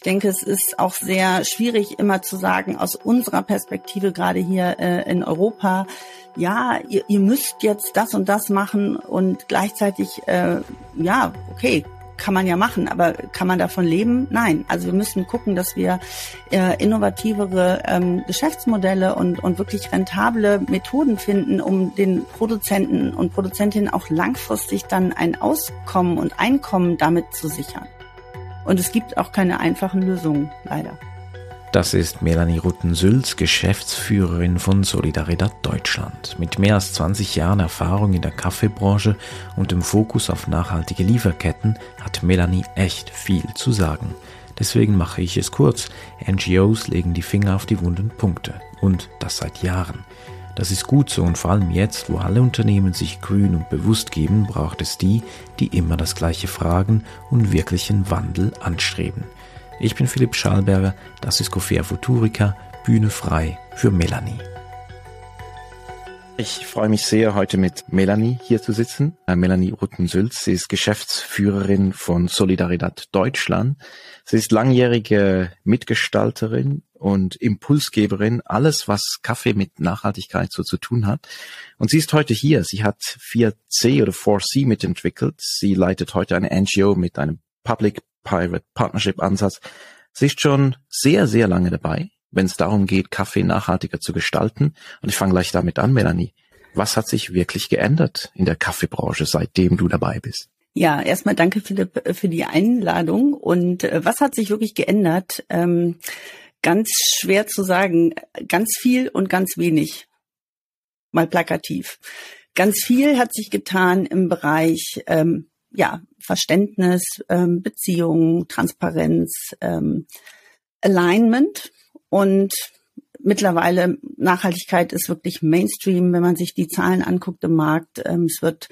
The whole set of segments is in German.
Ich denke, es ist auch sehr schwierig, immer zu sagen, aus unserer Perspektive, gerade hier äh, in Europa, ja, ihr, ihr müsst jetzt das und das machen und gleichzeitig, äh, ja, okay, kann man ja machen, aber kann man davon leben? Nein. Also wir müssen gucken, dass wir äh, innovativere ähm, Geschäftsmodelle und, und wirklich rentable Methoden finden, um den Produzenten und Produzentinnen auch langfristig dann ein Auskommen und Einkommen damit zu sichern. Und es gibt auch keine einfachen Lösungen, leider. Das ist Melanie Rutten-Sülz, Geschäftsführerin von Solidaridad Deutschland. Mit mehr als 20 Jahren Erfahrung in der Kaffeebranche und dem Fokus auf nachhaltige Lieferketten hat Melanie echt viel zu sagen. Deswegen mache ich es kurz. NGOs legen die Finger auf die wunden Punkte. Und das seit Jahren. Das ist gut so und vor allem jetzt, wo alle Unternehmen sich grün und bewusst geben, braucht es die, die immer das gleiche fragen und wirklichen Wandel anstreben. Ich bin Philipp Schalberger, das ist Cofea Futurica, Bühne frei für Melanie. Ich freue mich sehr, heute mit Melanie hier zu sitzen. Äh, Melanie Rutten-Sülz, sie ist Geschäftsführerin von Solidaridad Deutschland. Sie ist langjährige Mitgestalterin und Impulsgeberin, alles was Kaffee mit Nachhaltigkeit so zu tun hat. Und sie ist heute hier. Sie hat 4C oder 4C mitentwickelt. Sie leitet heute eine NGO mit einem Public Private Partnership Ansatz. Sie ist schon sehr, sehr lange dabei, wenn es darum geht, Kaffee nachhaltiger zu gestalten. Und ich fange gleich damit an, Melanie. Was hat sich wirklich geändert in der Kaffeebranche, seitdem du dabei bist? Ja, erstmal danke Philipp für die Einladung. Und äh, was hat sich wirklich geändert? Ähm, ganz schwer zu sagen. Ganz viel und ganz wenig. Mal plakativ. Ganz viel hat sich getan im Bereich ähm, ja, Verständnis, ähm, Beziehung, Transparenz, ähm, Alignment und mittlerweile Nachhaltigkeit ist wirklich Mainstream, wenn man sich die Zahlen anguckt im Markt. Ähm, es wird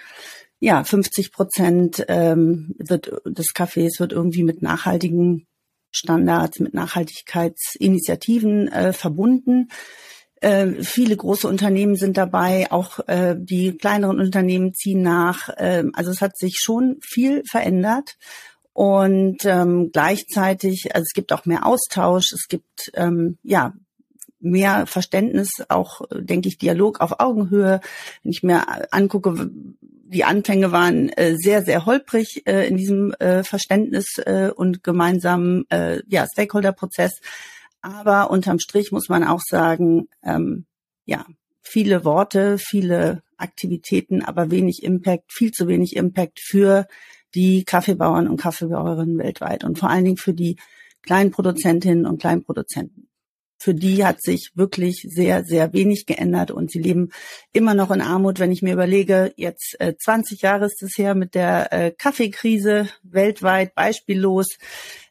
ja 50 Prozent ähm, wird des Cafés wird irgendwie mit nachhaltigen Standards, mit Nachhaltigkeitsinitiativen äh, verbunden. Äh, viele große Unternehmen sind dabei, auch äh, die kleineren Unternehmen ziehen nach. Äh, also es hat sich schon viel verändert. Und ähm, gleichzeitig, also es gibt auch mehr Austausch, es gibt ähm, ja mehr Verständnis, auch denke ich Dialog auf Augenhöhe. Wenn ich mir angucke, die Anfänge waren äh, sehr sehr holprig äh, in diesem äh, Verständnis äh, und gemeinsamen äh, ja Stakeholder-Prozess. Aber unterm Strich muss man auch sagen, ähm, ja, viele Worte, viele Aktivitäten, aber wenig Impact, viel zu wenig Impact für die Kaffeebauern und Kaffeebauerinnen weltweit und vor allen Dingen für die kleinen Produzentinnen und Kleinproduzenten. Für die hat sich wirklich sehr, sehr wenig geändert und sie leben immer noch in Armut. Wenn ich mir überlege, jetzt äh, 20 Jahre ist es her mit der äh, Kaffeekrise weltweit beispiellos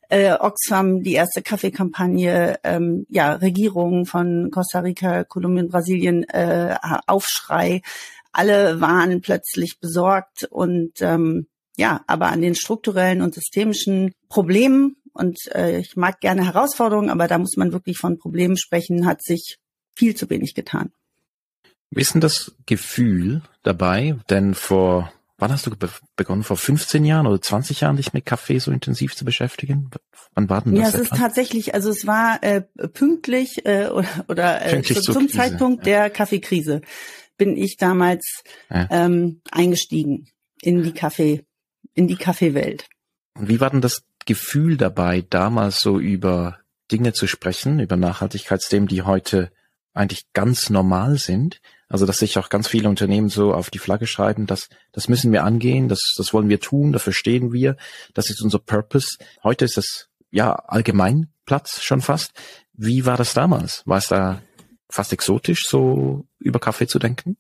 äh, Oxfam die erste Kaffeekampagne, ähm, ja, Regierungen von Costa Rica, Kolumbien, Brasilien, äh, Aufschrei. Alle waren plötzlich besorgt und ähm, ja, aber an den strukturellen und systemischen Problemen und äh, ich mag gerne Herausforderungen, aber da muss man wirklich von Problemen sprechen, hat sich viel zu wenig getan. Wie ist denn das Gefühl dabei? Denn vor Wann hast du be begonnen? Vor 15 Jahren oder 20 Jahren dich mit Kaffee so intensiv zu beschäftigen? Wann war denn das? Ja, es etwa? ist tatsächlich, also es war äh, pünktlich äh, oder, oder äh, pünktlich zu, zum Krise, Zeitpunkt ja. der Kaffeekrise bin ich damals ja. ähm, eingestiegen in die Kaffee, in die Kaffeewelt. Und wie war denn das Gefühl dabei, damals so über Dinge zu sprechen, über Nachhaltigkeitsthemen, die heute eigentlich ganz normal sind? Also, dass sich auch ganz viele Unternehmen so auf die Flagge schreiben, dass das müssen wir angehen, das, das wollen wir tun, dafür stehen wir, das ist unser Purpose. Heute ist es ja Allgemeinplatz schon fast. Wie war das damals? War es da fast exotisch, so über Kaffee zu denken?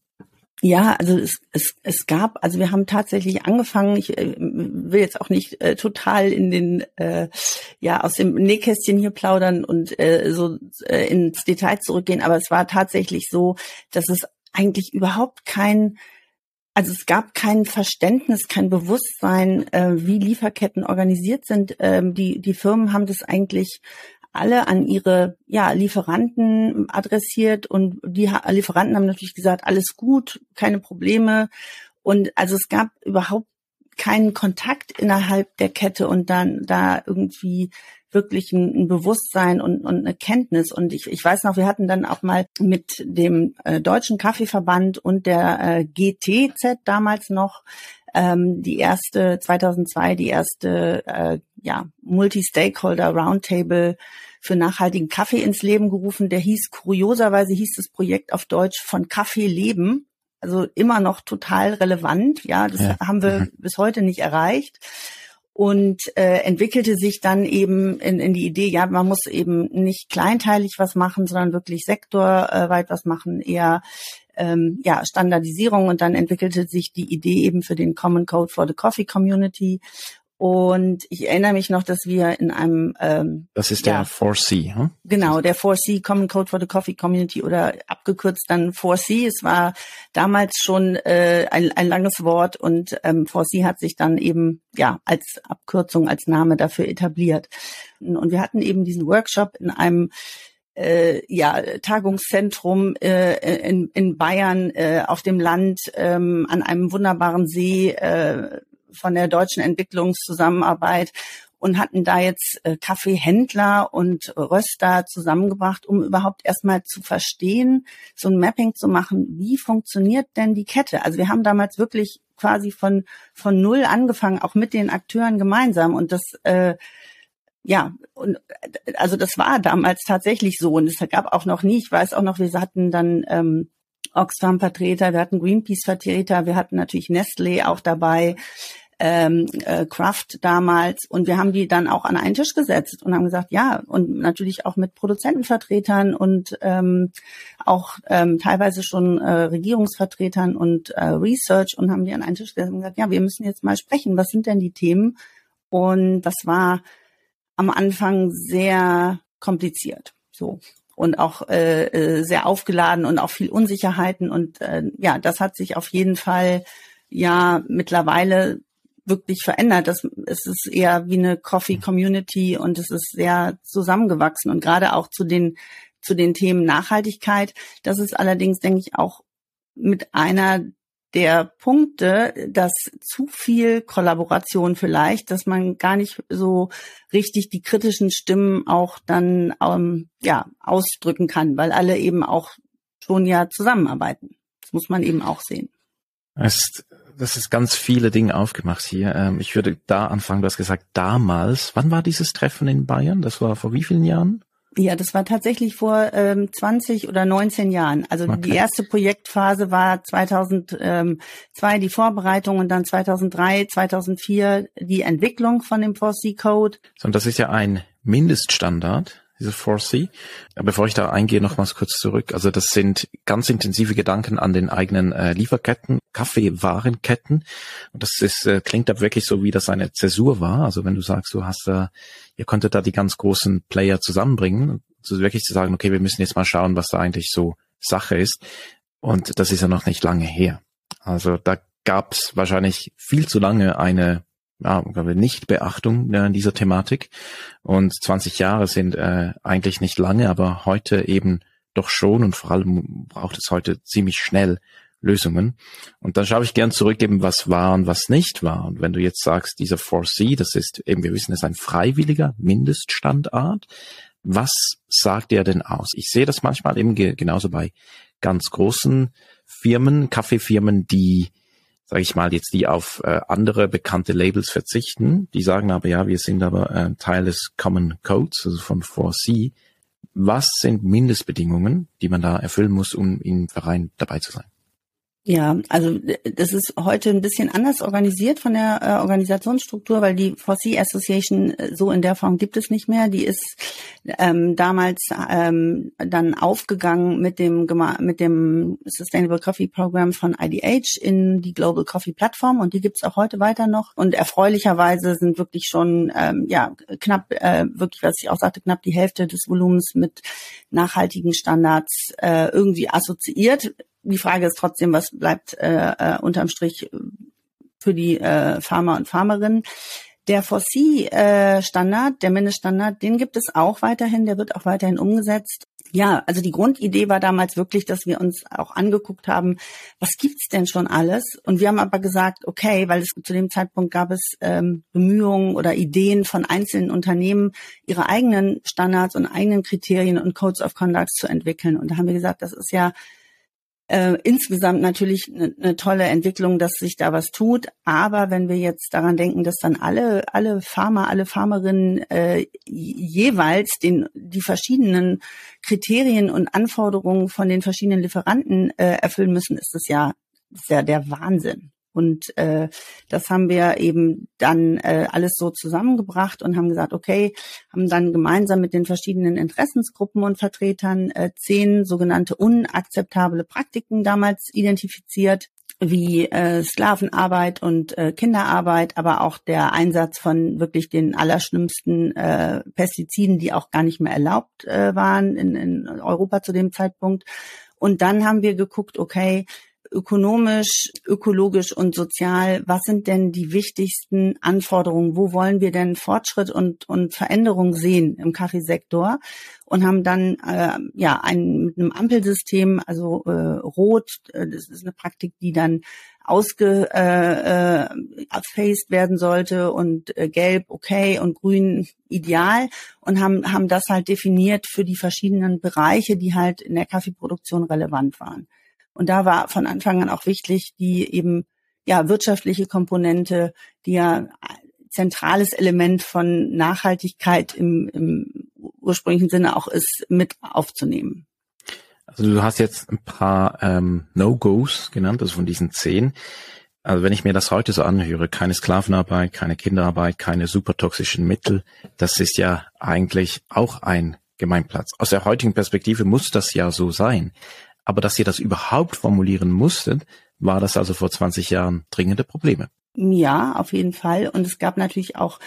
Ja, also es, es, es gab, also wir haben tatsächlich angefangen, ich äh, will jetzt auch nicht äh, total in den, äh, ja, aus dem Nähkästchen hier plaudern und äh, so äh, ins Detail zurückgehen, aber es war tatsächlich so, dass es eigentlich überhaupt kein, also es gab kein Verständnis, kein Bewusstsein, äh, wie Lieferketten organisiert sind. Ähm, die, die Firmen haben das eigentlich alle an ihre ja, Lieferanten adressiert und die Lieferanten haben natürlich gesagt, alles gut, keine Probleme. Und also es gab überhaupt keinen Kontakt innerhalb der Kette und dann da irgendwie wirklich ein, ein Bewusstsein und, und eine Kenntnis. Und ich, ich weiß noch, wir hatten dann auch mal mit dem äh, Deutschen Kaffeeverband und der äh, GTZ damals noch ähm, die erste 2002 die erste äh, ja Multi-Stakeholder Roundtable für nachhaltigen Kaffee ins Leben gerufen. Der hieß kurioserweise hieß das Projekt auf Deutsch von Kaffee leben. Also immer noch total relevant. Ja, das ja. haben wir mhm. bis heute nicht erreicht und äh, entwickelte sich dann eben in, in die Idee, ja, man muss eben nicht kleinteilig was machen, sondern wirklich sektorweit was machen, eher ähm, ja, Standardisierung und dann entwickelte sich die Idee eben für den Common Code for the Coffee Community und ich erinnere mich noch, dass wir in einem ähm, Das ist ja, der 4C, hm? Genau, der 4C Common Code for the Coffee Community oder abgekürzt dann 4C. Es war damals schon äh, ein, ein langes Wort und ähm, 4C hat sich dann eben ja als Abkürzung, als Name dafür etabliert. Und wir hatten eben diesen Workshop in einem äh, ja, Tagungszentrum äh, in, in Bayern äh, auf dem Land ähm, an einem wunderbaren See äh, von der deutschen Entwicklungszusammenarbeit und hatten da jetzt äh, Kaffeehändler und Röster zusammengebracht, um überhaupt erstmal zu verstehen, so ein Mapping zu machen, wie funktioniert denn die Kette? Also wir haben damals wirklich quasi von von null angefangen, auch mit den Akteuren gemeinsam und das äh, ja, und also das war damals tatsächlich so. Und es gab auch noch nie, ich weiß auch noch, wir hatten dann ähm, Oxfam-Vertreter, wir hatten Greenpeace-Vertreter, wir hatten natürlich Nestle auch dabei ähm, äh, Kraft damals und wir haben die dann auch an einen Tisch gesetzt und haben gesagt, ja, und natürlich auch mit Produzentenvertretern und ähm, auch ähm, teilweise schon äh, Regierungsvertretern und äh, Research und haben die an einen Tisch gesetzt und gesagt, ja, wir müssen jetzt mal sprechen, was sind denn die Themen? Und das war am Anfang sehr kompliziert. So und auch äh, äh sehr aufgeladen und auch viel Unsicherheiten und äh, ja, das hat sich auf jeden Fall ja mittlerweile wirklich verändert. Das, es ist eher wie eine Coffee Community und es ist sehr zusammengewachsen und gerade auch zu den zu den Themen Nachhaltigkeit. Das ist allerdings, denke ich, auch mit einer der Punkte, dass zu viel Kollaboration vielleicht, dass man gar nicht so richtig die kritischen Stimmen auch dann ähm, ja ausdrücken kann, weil alle eben auch schon ja zusammenarbeiten. Das muss man eben auch sehen. Es das ist ganz viele Dinge aufgemacht hier. Ähm, ich würde da anfangen, du hast gesagt, damals, wann war dieses Treffen in Bayern? Das war vor wie vielen Jahren? Ja, das war tatsächlich vor ähm, 20 oder 19 Jahren. Also okay. die erste Projektphase war 2002 die Vorbereitung und dann 2003, 2004 die Entwicklung von dem 4C-Code. Und das ist ja ein Mindeststandard diese 4C. Bevor ich da eingehe, nochmals kurz zurück. Also das sind ganz intensive Gedanken an den eigenen äh, Lieferketten, Kaffeewarenketten. Und das ist, äh, klingt da wirklich so, wie das eine Zäsur war. Also wenn du sagst, du hast da, ihr konntet da die ganz großen Player zusammenbringen, so wirklich zu sagen, okay, wir müssen jetzt mal schauen, was da eigentlich so Sache ist. Und das ist ja noch nicht lange her. Also da gab es wahrscheinlich viel zu lange eine ja, Nichtbeachtung äh, dieser Thematik. Und 20 Jahre sind äh, eigentlich nicht lange, aber heute eben doch schon und vor allem braucht es heute ziemlich schnell Lösungen. Und dann schaue ich gern zurück eben, was war und was nicht war. Und wenn du jetzt sagst, dieser 4C, das ist eben, wir wissen, das ist ein freiwilliger Mindeststandard. Was sagt der denn aus? Ich sehe das manchmal eben genauso bei ganz großen Firmen, Kaffeefirmen, die sage ich mal, jetzt die auf äh, andere bekannte Labels verzichten. Die sagen aber, ja, wir sind aber äh, Teil des Common Codes, also von 4C. Was sind Mindestbedingungen, die man da erfüllen muss, um im Verein dabei zu sein? Ja, also das ist heute ein bisschen anders organisiert von der äh, Organisationsstruktur, weil die 4C Association äh, so in der Form gibt es nicht mehr. Die ist ähm, damals ähm, dann aufgegangen mit dem mit dem Sustainable Coffee Program von IDH in die Global Coffee Plattform und die gibt's auch heute weiter noch. Und erfreulicherweise sind wirklich schon ähm, ja knapp äh, wirklich, was ich auch sagte, knapp die Hälfte des Volumens mit nachhaltigen Standards äh, irgendwie assoziiert die Frage ist trotzdem, was bleibt äh, äh, unterm Strich für die äh, Farmer und Farmerinnen. Der 4C-Standard, äh, der Mindeststandard, den gibt es auch weiterhin, der wird auch weiterhin umgesetzt. Ja, also die Grundidee war damals wirklich, dass wir uns auch angeguckt haben, was gibt's denn schon alles? Und wir haben aber gesagt, okay, weil es zu dem Zeitpunkt gab es ähm, Bemühungen oder Ideen von einzelnen Unternehmen, ihre eigenen Standards und eigenen Kriterien und Codes of Conduct zu entwickeln. Und da haben wir gesagt, das ist ja äh, insgesamt natürlich eine, eine tolle Entwicklung, dass sich da was tut. Aber wenn wir jetzt daran denken, dass dann alle, alle Farmer, alle Farmerinnen äh, jeweils den, die verschiedenen Kriterien und Anforderungen von den verschiedenen Lieferanten äh, erfüllen müssen, ist das ja, ist ja der Wahnsinn. Und äh, das haben wir eben dann äh, alles so zusammengebracht und haben gesagt, okay, haben dann gemeinsam mit den verschiedenen Interessensgruppen und Vertretern äh, zehn sogenannte unakzeptable Praktiken damals identifiziert wie äh, Sklavenarbeit und äh, Kinderarbeit, aber auch der Einsatz von wirklich den allerschlimmsten äh, Pestiziden, die auch gar nicht mehr erlaubt äh, waren in, in Europa zu dem Zeitpunkt. Und dann haben wir geguckt, okay, ökonomisch, ökologisch und sozial, was sind denn die wichtigsten Anforderungen? Wo wollen wir denn Fortschritt und, und Veränderung sehen im Kaffeesektor? Und haben dann äh, ja ein mit einem Ampelsystem, also äh, rot, äh, das ist eine Praktik, die dann ausgefaced äh, äh, werden sollte und äh, gelb okay und grün ideal und haben haben das halt definiert für die verschiedenen Bereiche, die halt in der Kaffeeproduktion relevant waren. Und da war von Anfang an auch wichtig, die eben ja wirtschaftliche Komponente, die ja zentrales Element von Nachhaltigkeit im, im ursprünglichen Sinne auch ist, mit aufzunehmen. Also du hast jetzt ein paar ähm, No-Gos genannt, also von diesen zehn. Also wenn ich mir das heute so anhöre, keine Sklavenarbeit, keine Kinderarbeit, keine supertoxischen Mittel, das ist ja eigentlich auch ein Gemeinplatz. Aus der heutigen Perspektive muss das ja so sein. Aber dass ihr das überhaupt formulieren musstet, war das also vor 20 Jahren dringende Probleme. Ja, auf jeden Fall. Und es gab natürlich auch,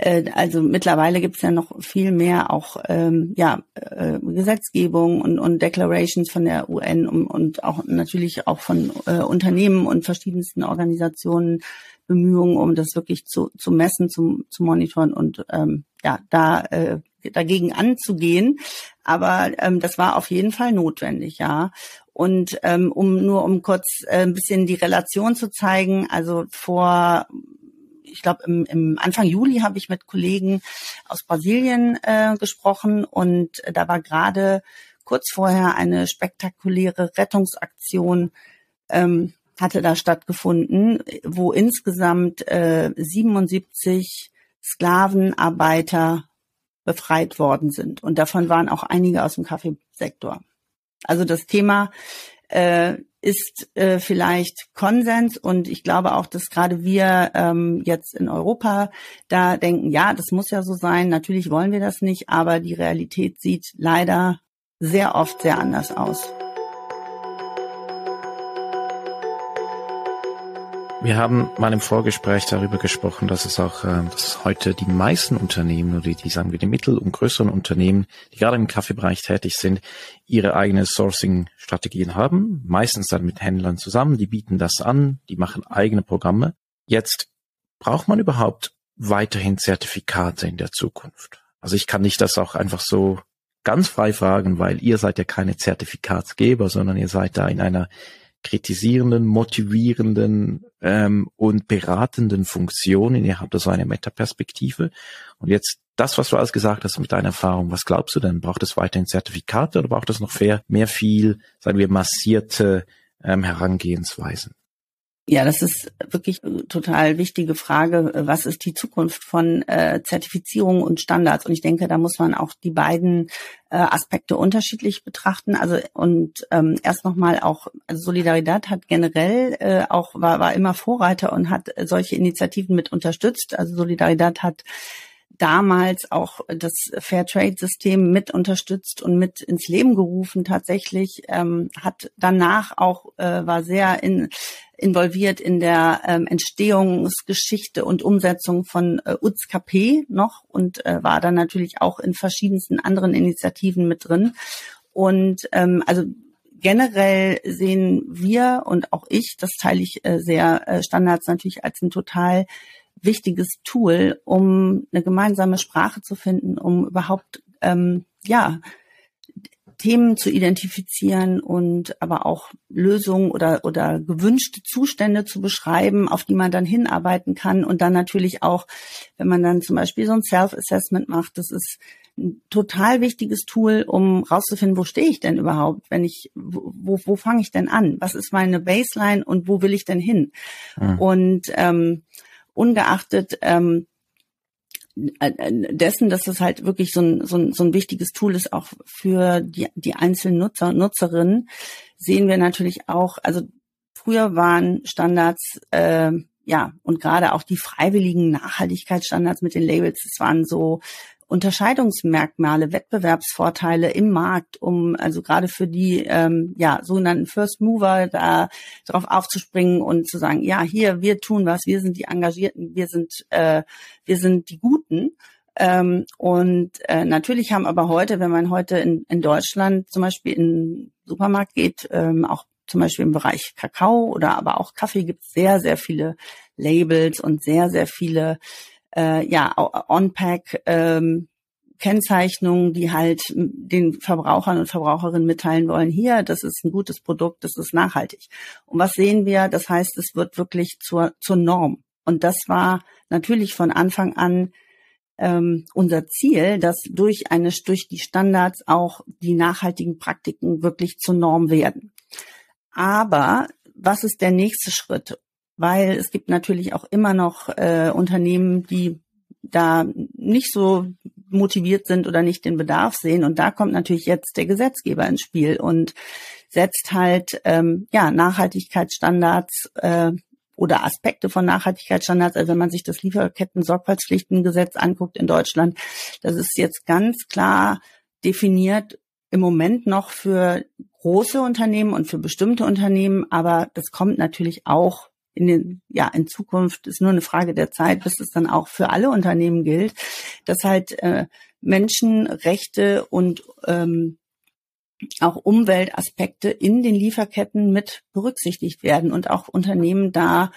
äh, also mittlerweile gibt es ja noch viel mehr auch ähm, ja äh, Gesetzgebung und, und Declarations von der UN und, und auch natürlich auch von äh, Unternehmen und verschiedensten Organisationen Bemühungen, um das wirklich zu, zu messen, zu, zu monitoren und ähm, ja, da äh, dagegen anzugehen. Aber ähm, das war auf jeden Fall notwendig, ja. Und ähm, um nur um kurz äh, ein bisschen die Relation zu zeigen, also vor ich glaube, im, im Anfang Juli habe ich mit Kollegen aus Brasilien äh, gesprochen und da war gerade kurz vorher eine spektakuläre Rettungsaktion ähm, hatte da stattgefunden, wo insgesamt äh, 77 Sklavenarbeiter befreit worden sind. Und davon waren auch einige aus dem Kaffeesektor. Also das Thema äh, ist äh, vielleicht Konsens und ich glaube auch, dass gerade wir ähm, jetzt in Europa da denken, ja, das muss ja so sein, natürlich wollen wir das nicht, aber die Realität sieht leider sehr oft sehr anders aus. Wir haben mal im Vorgespräch darüber gesprochen, dass es auch, äh, dass heute die meisten Unternehmen oder die, sagen wir, die mittel- und größeren Unternehmen, die gerade im Kaffeebereich tätig sind, ihre eigene Sourcing-Strategien haben, meistens dann mit Händlern zusammen, die bieten das an, die machen eigene Programme. Jetzt braucht man überhaupt weiterhin Zertifikate in der Zukunft. Also ich kann nicht das auch einfach so ganz frei fragen, weil ihr seid ja keine Zertifikatsgeber, sondern ihr seid da in einer kritisierenden, motivierenden ähm, und beratenden Funktionen. Ihr habt da so eine Metaperspektive. Und jetzt das, was du alles gesagt hast mit deiner Erfahrung, was glaubst du denn? Braucht es weiterhin Zertifikate oder braucht es noch mehr, mehr viel, sagen wir, massierte ähm, Herangehensweisen? Ja, das ist wirklich total wichtige Frage. Was ist die Zukunft von äh, Zertifizierung und Standards? Und ich denke, da muss man auch die beiden äh, Aspekte unterschiedlich betrachten. Also und ähm, erst nochmal auch also Solidarität hat generell äh, auch war war immer Vorreiter und hat solche Initiativen mit unterstützt. Also Solidarität hat damals auch das Fairtrade-System mit unterstützt und mit ins Leben gerufen tatsächlich, ähm, hat danach auch, äh, war sehr in, involviert in der ähm, Entstehungsgeschichte und Umsetzung von äh, UZKP noch und äh, war dann natürlich auch in verschiedensten anderen Initiativen mit drin. Und ähm, also generell sehen wir und auch ich, das teile ich äh, sehr, äh, Standards natürlich als ein total wichtiges Tool, um eine gemeinsame Sprache zu finden, um überhaupt ähm, ja Themen zu identifizieren und aber auch Lösungen oder, oder gewünschte Zustände zu beschreiben, auf die man dann hinarbeiten kann. Und dann natürlich auch, wenn man dann zum Beispiel so ein Self-Assessment macht, das ist ein total wichtiges Tool, um rauszufinden, wo stehe ich denn überhaupt, wenn ich, wo, wo fange ich denn an? Was ist meine Baseline und wo will ich denn hin? Mhm. Und ähm, ungeachtet ähm, äh, äh, dessen, dass es halt wirklich so ein, so ein, so ein wichtiges Tool ist, auch für die, die einzelnen Nutzer und Nutzerinnen, sehen wir natürlich auch, also früher waren Standards, äh, ja, und gerade auch die freiwilligen Nachhaltigkeitsstandards mit den Labels, es waren so Unterscheidungsmerkmale, Wettbewerbsvorteile im Markt, um also gerade für die ähm, ja sogenannten First Mover da darauf aufzuspringen und zu sagen, ja hier wir tun was, wir sind die Engagierten, wir sind äh, wir sind die Guten. Ähm, und äh, natürlich haben aber heute, wenn man heute in, in Deutschland zum Beispiel in den Supermarkt geht, ähm, auch zum Beispiel im Bereich Kakao oder aber auch Kaffee gibt es sehr, sehr viele Labels und sehr, sehr viele äh, ja, On-Pack ähm, Kennzeichnungen, die halt den Verbrauchern und Verbraucherinnen mitteilen wollen, hier, das ist ein gutes Produkt, das ist nachhaltig. Und was sehen wir? Das heißt, es wird wirklich zur, zur Norm. Und das war natürlich von Anfang an ähm, unser Ziel, dass durch eine, durch die Standards auch die nachhaltigen Praktiken wirklich zur Norm werden. Aber was ist der nächste Schritt? Weil es gibt natürlich auch immer noch äh, Unternehmen, die da nicht so motiviert sind oder nicht den Bedarf sehen. Und da kommt natürlich jetzt der Gesetzgeber ins Spiel und setzt halt ähm, ja Nachhaltigkeitsstandards äh, oder Aspekte von Nachhaltigkeitsstandards. Also wenn man sich das Lieferketten-Sorgfaltspflichtengesetz anguckt in Deutschland, das ist jetzt ganz klar definiert im Moment noch für große Unternehmen und für bestimmte Unternehmen, aber das kommt natürlich auch in den, ja, in Zukunft ist nur eine Frage der Zeit, bis es dann auch für alle Unternehmen gilt, dass halt äh, Menschenrechte und ähm, auch Umweltaspekte in den Lieferketten mit berücksichtigt werden und auch Unternehmen da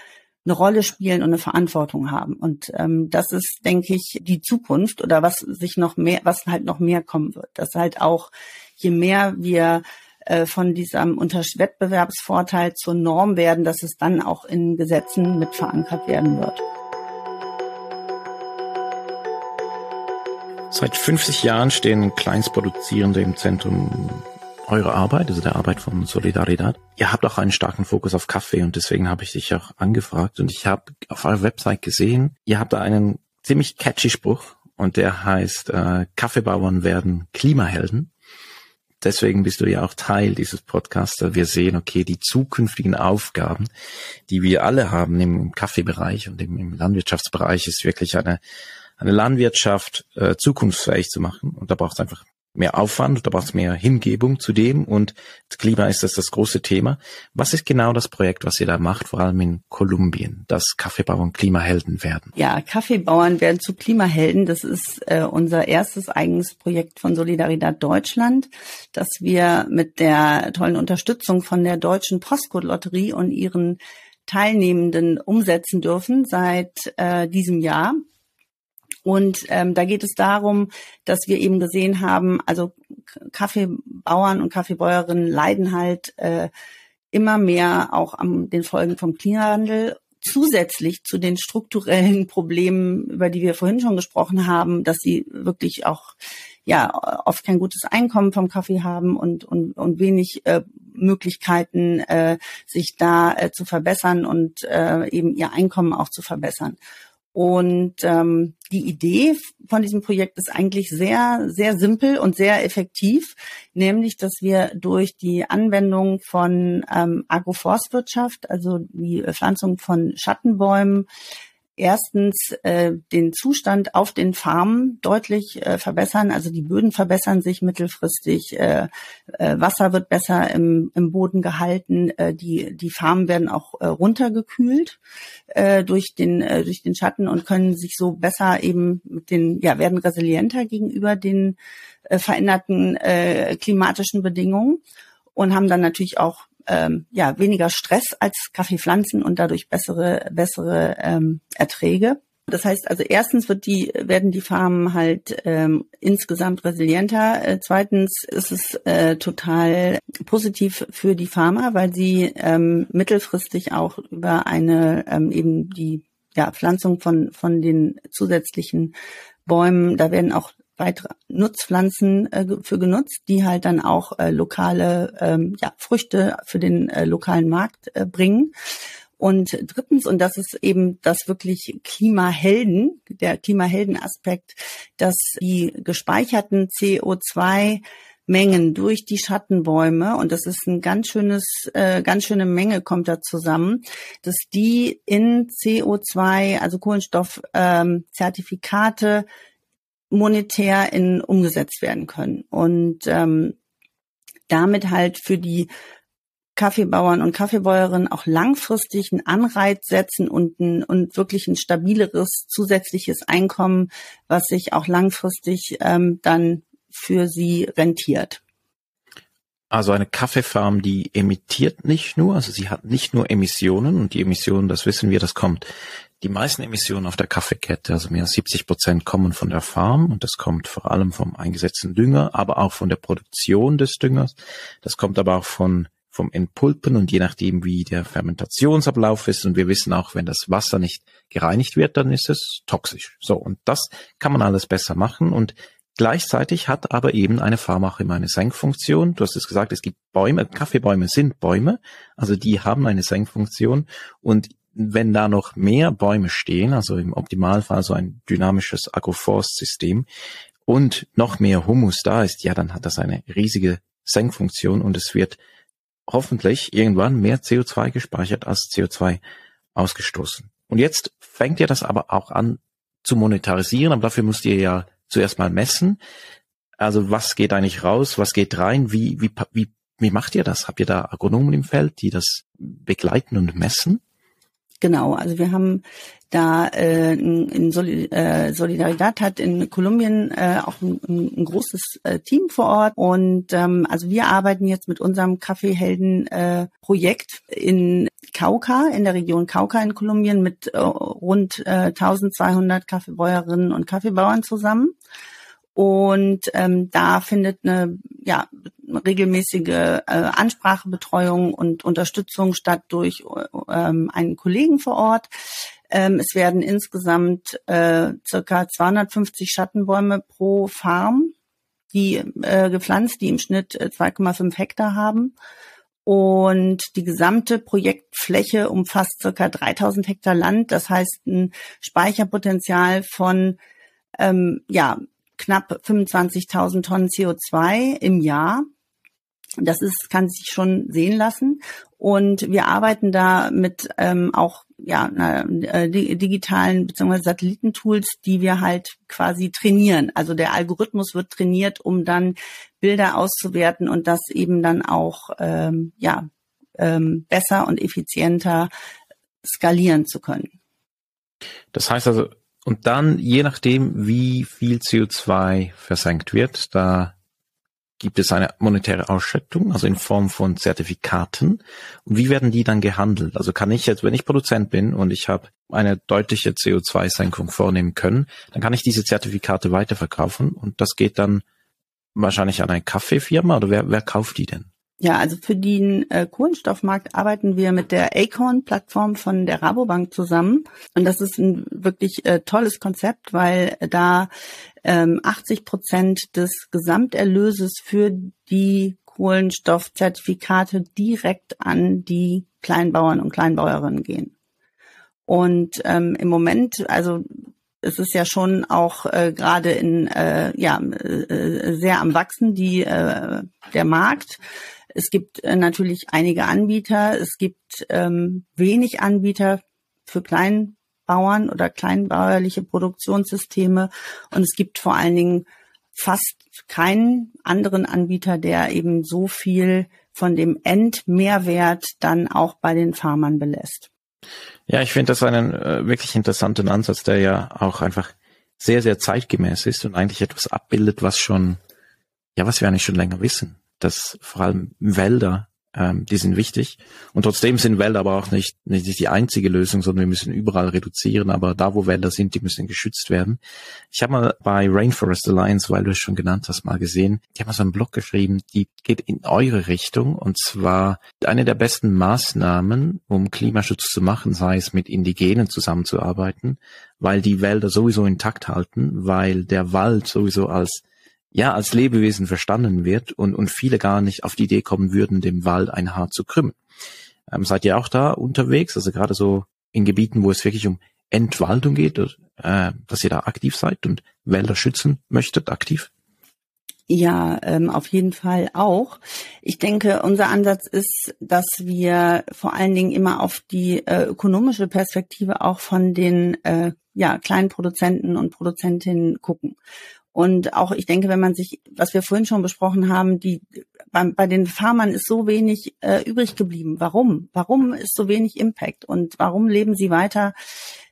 eine Rolle spielen und eine Verantwortung haben. Und ähm, das ist, denke ich, die Zukunft oder was sich noch mehr, was halt noch mehr kommen wird. Dass halt auch, je mehr wir äh, von diesem Wettbewerbsvorteil zur Norm werden, dass es dann auch in Gesetzen mit verankert werden wird. Seit 50 Jahren stehen Kleinstproduzierende im Zentrum eurer Arbeit, also der Arbeit von Solidaridad. Ihr habt auch einen starken Fokus auf Kaffee und deswegen habe ich dich auch angefragt und ich habe auf eurer Website gesehen, ihr habt da einen ziemlich catchy Spruch und der heißt, äh, Kaffeebauern werden Klimahelden deswegen bist du ja auch Teil dieses Podcasts. Wir sehen, okay, die zukünftigen Aufgaben, die wir alle haben im Kaffeebereich und im, Landwirtschaftsbereich, ist wirklich eine, eine Landwirtschaft äh, zukunftsfähig zu machen. Und da braucht es einfach mehr Aufwand, da braucht es mehr Hingebung zu dem und das Klima ist das das große Thema. Was ist genau das Projekt, was ihr da macht, vor allem in Kolumbien, dass Kaffeebauern Klimahelden werden? Ja, Kaffeebauern werden zu Klimahelden. Das ist äh, unser erstes eigenes Projekt von Solidaridad Deutschland, das wir mit der tollen Unterstützung von der Deutschen Postcode-Lotterie und ihren Teilnehmenden umsetzen dürfen seit äh, diesem Jahr. Und ähm, da geht es darum, dass wir eben gesehen haben, also Kaffeebauern und Kaffeebäuerinnen leiden halt äh, immer mehr auch an den Folgen vom Klimawandel zusätzlich zu den strukturellen Problemen, über die wir vorhin schon gesprochen haben, dass sie wirklich auch ja oft kein gutes Einkommen vom Kaffee haben und und, und wenig äh, Möglichkeiten, äh, sich da äh, zu verbessern und äh, eben ihr Einkommen auch zu verbessern. Und ähm, die Idee von diesem Projekt ist eigentlich sehr, sehr simpel und sehr effektiv, nämlich, dass wir durch die Anwendung von ähm, Agroforstwirtschaft, also die Pflanzung von Schattenbäumen, erstens äh, den Zustand auf den Farmen deutlich äh, verbessern. Also die Böden verbessern sich mittelfristig, äh, äh, Wasser wird besser im, im Boden gehalten, äh, die, die Farmen werden auch äh, runtergekühlt äh, durch, den, äh, durch den Schatten und können sich so besser eben mit den, ja, werden resilienter gegenüber den äh, veränderten äh, klimatischen Bedingungen und haben dann natürlich auch ähm, ja weniger Stress als Kaffeepflanzen und dadurch bessere bessere ähm, Erträge. Das heißt also erstens wird die, werden die Farmen halt ähm, insgesamt resilienter. Äh, zweitens ist es äh, total positiv für die Farmer, weil sie ähm, mittelfristig auch über eine ähm, eben die ja, Pflanzung von, von den zusätzlichen Bäumen, da werden auch weitere Nutzpflanzen äh, für genutzt, die halt dann auch äh, lokale ähm, ja, Früchte für den äh, lokalen Markt äh, bringen. Und drittens, und das ist eben das wirklich Klimahelden, der Klimahelden-Aspekt, dass die gespeicherten CO2 Mengen durch die Schattenbäume und das ist ein ganz schönes, äh, ganz schöne Menge kommt da zusammen, dass die in CO2, also Kohlenstoffzertifikate ähm, monetär in umgesetzt werden können und ähm, damit halt für die Kaffeebauern und Kaffeebäuerinnen auch langfristig einen Anreiz setzen und, ein, und wirklich ein stabileres zusätzliches Einkommen, was sich auch langfristig ähm, dann für sie rentiert. Also eine Kaffeefarm, die emittiert nicht nur, also sie hat nicht nur Emissionen und die Emissionen, das wissen wir, das kommt. Die meisten Emissionen auf der Kaffeekette, also mehr als 70 Prozent kommen von der Farm und das kommt vor allem vom eingesetzten Dünger, aber auch von der Produktion des Düngers. Das kommt aber auch von vom Entpulpen und je nachdem, wie der Fermentationsablauf ist. Und wir wissen auch, wenn das Wasser nicht gereinigt wird, dann ist es toxisch. So, und das kann man alles besser machen. Und gleichzeitig hat aber eben eine Farm auch immer eine Senkfunktion. Du hast es gesagt, es gibt Bäume, Kaffeebäume sind Bäume, also die haben eine Senkfunktion. Und wenn da noch mehr Bäume stehen, also im Optimalfall so ein dynamisches Agroforst-System und noch mehr Humus da ist, ja, dann hat das eine riesige Senkfunktion und es wird hoffentlich irgendwann mehr CO2 gespeichert als CO2 ausgestoßen. Und jetzt fängt ihr das aber auch an zu monetarisieren, aber dafür müsst ihr ja zuerst mal messen. Also was geht eigentlich raus, was geht rein, wie, wie, wie, wie macht ihr das? Habt ihr da Agronomen im Feld, die das begleiten und messen? Genau, also wir haben da äh, in äh, Solidaridad hat in Kolumbien äh, auch ein, ein großes äh, Team vor Ort. Und ähm, also wir arbeiten jetzt mit unserem Kaffeehelden äh, Projekt in Cauca in der Region Cauca in Kolumbien mit äh, rund äh, 1200 Kaffeebäuerinnen und Kaffeebauern zusammen und ähm, da findet eine ja, regelmäßige äh, Ansprachebetreuung und Unterstützung statt durch ähm, einen Kollegen vor Ort. Ähm, es werden insgesamt äh, circa 250 Schattenbäume pro Farm, die äh, gepflanzt, die im Schnitt 2,5 äh, Hektar haben. Und die gesamte Projektfläche umfasst circa 3000 Hektar Land. Das heißt ein Speicherpotenzial von ähm, ja knapp 25.000 Tonnen CO2 im Jahr. Das ist, kann sich schon sehen lassen. Und wir arbeiten da mit ähm, auch ja, äh, digitalen bzw. Satellitentools, die wir halt quasi trainieren. Also der Algorithmus wird trainiert, um dann Bilder auszuwerten und das eben dann auch ähm, ja, ähm, besser und effizienter skalieren zu können. Das heißt also, und dann, je nachdem, wie viel CO2 versenkt wird, da gibt es eine monetäre Ausschüttung, also in Form von Zertifikaten. Und wie werden die dann gehandelt? Also kann ich jetzt, wenn ich Produzent bin und ich habe eine deutliche CO2-Senkung vornehmen können, dann kann ich diese Zertifikate weiterverkaufen und das geht dann wahrscheinlich an eine Kaffeefirma oder wer, wer kauft die denn? Ja, also für den äh, Kohlenstoffmarkt arbeiten wir mit der Acorn-Plattform von der Rabobank zusammen. Und das ist ein wirklich äh, tolles Konzept, weil da ähm, 80 Prozent des Gesamterlöses für die Kohlenstoffzertifikate direkt an die Kleinbauern und Kleinbäuerinnen gehen. Und ähm, im Moment, also es ist ja schon auch äh, gerade in äh, ja äh, sehr am wachsen die äh, der Markt es gibt äh, natürlich einige Anbieter. Es gibt ähm, wenig Anbieter für Kleinbauern oder kleinbäuerliche Produktionssysteme. Und es gibt vor allen Dingen fast keinen anderen Anbieter, der eben so viel von dem Endmehrwert dann auch bei den Farmern belässt. Ja, ich finde das einen äh, wirklich interessanten Ansatz, der ja auch einfach sehr, sehr zeitgemäß ist und eigentlich etwas abbildet, was schon, ja, was wir eigentlich schon länger wissen dass vor allem Wälder ähm, die sind wichtig. Und trotzdem sind Wälder aber auch nicht, nicht die einzige Lösung, sondern wir müssen überall reduzieren. Aber da, wo Wälder sind, die müssen geschützt werden. Ich habe mal bei Rainforest Alliance, weil du es schon genannt hast, mal gesehen, die haben mal so einen Blog geschrieben, die geht in eure Richtung. Und zwar eine der besten Maßnahmen, um Klimaschutz zu machen, sei es mit Indigenen zusammenzuarbeiten, weil die Wälder sowieso intakt halten, weil der Wald sowieso als ja als Lebewesen verstanden wird und, und viele gar nicht auf die Idee kommen würden, dem Wald ein Haar zu krümmen. Ähm, seid ihr auch da unterwegs, also gerade so in Gebieten, wo es wirklich um Entwaldung geht, äh, dass ihr da aktiv seid und Wälder schützen möchtet, aktiv? Ja, ähm, auf jeden Fall auch. Ich denke, unser Ansatz ist, dass wir vor allen Dingen immer auf die äh, ökonomische Perspektive auch von den äh, ja, kleinen Produzenten und Produzentinnen gucken. Und auch, ich denke, wenn man sich, was wir vorhin schon besprochen haben, die bei, bei den Farmern ist so wenig äh, übrig geblieben. Warum? Warum ist so wenig Impact? Und warum leben sie weiter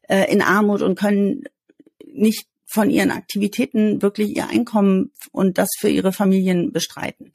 äh, in Armut und können nicht von ihren Aktivitäten wirklich ihr Einkommen und das für ihre Familien bestreiten.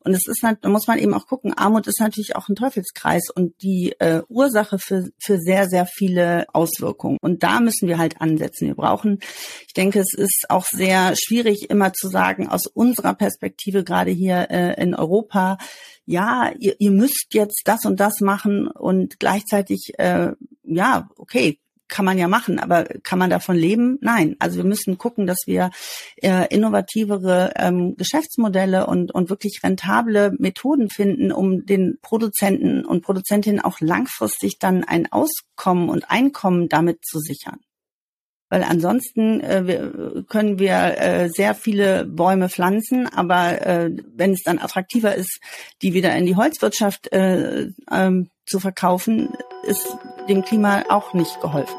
Und es ist halt, da muss man eben auch gucken, Armut ist natürlich auch ein Teufelskreis und die äh, Ursache für, für sehr, sehr viele Auswirkungen. Und da müssen wir halt ansetzen. Wir brauchen, ich denke, es ist auch sehr schwierig immer zu sagen, aus unserer Perspektive, gerade hier äh, in Europa, ja, ihr, ihr müsst jetzt das und das machen und gleichzeitig, äh, ja, okay, kann man ja machen, aber kann man davon leben? Nein. Also wir müssen gucken, dass wir äh, innovativere ähm, Geschäftsmodelle und, und wirklich rentable Methoden finden, um den Produzenten und Produzentinnen auch langfristig dann ein Auskommen und Einkommen damit zu sichern. Weil ansonsten äh, wir, können wir äh, sehr viele Bäume pflanzen, aber äh, wenn es dann attraktiver ist, die wieder in die Holzwirtschaft äh, ähm, zu verkaufen, ist dem Klima auch nicht geholfen.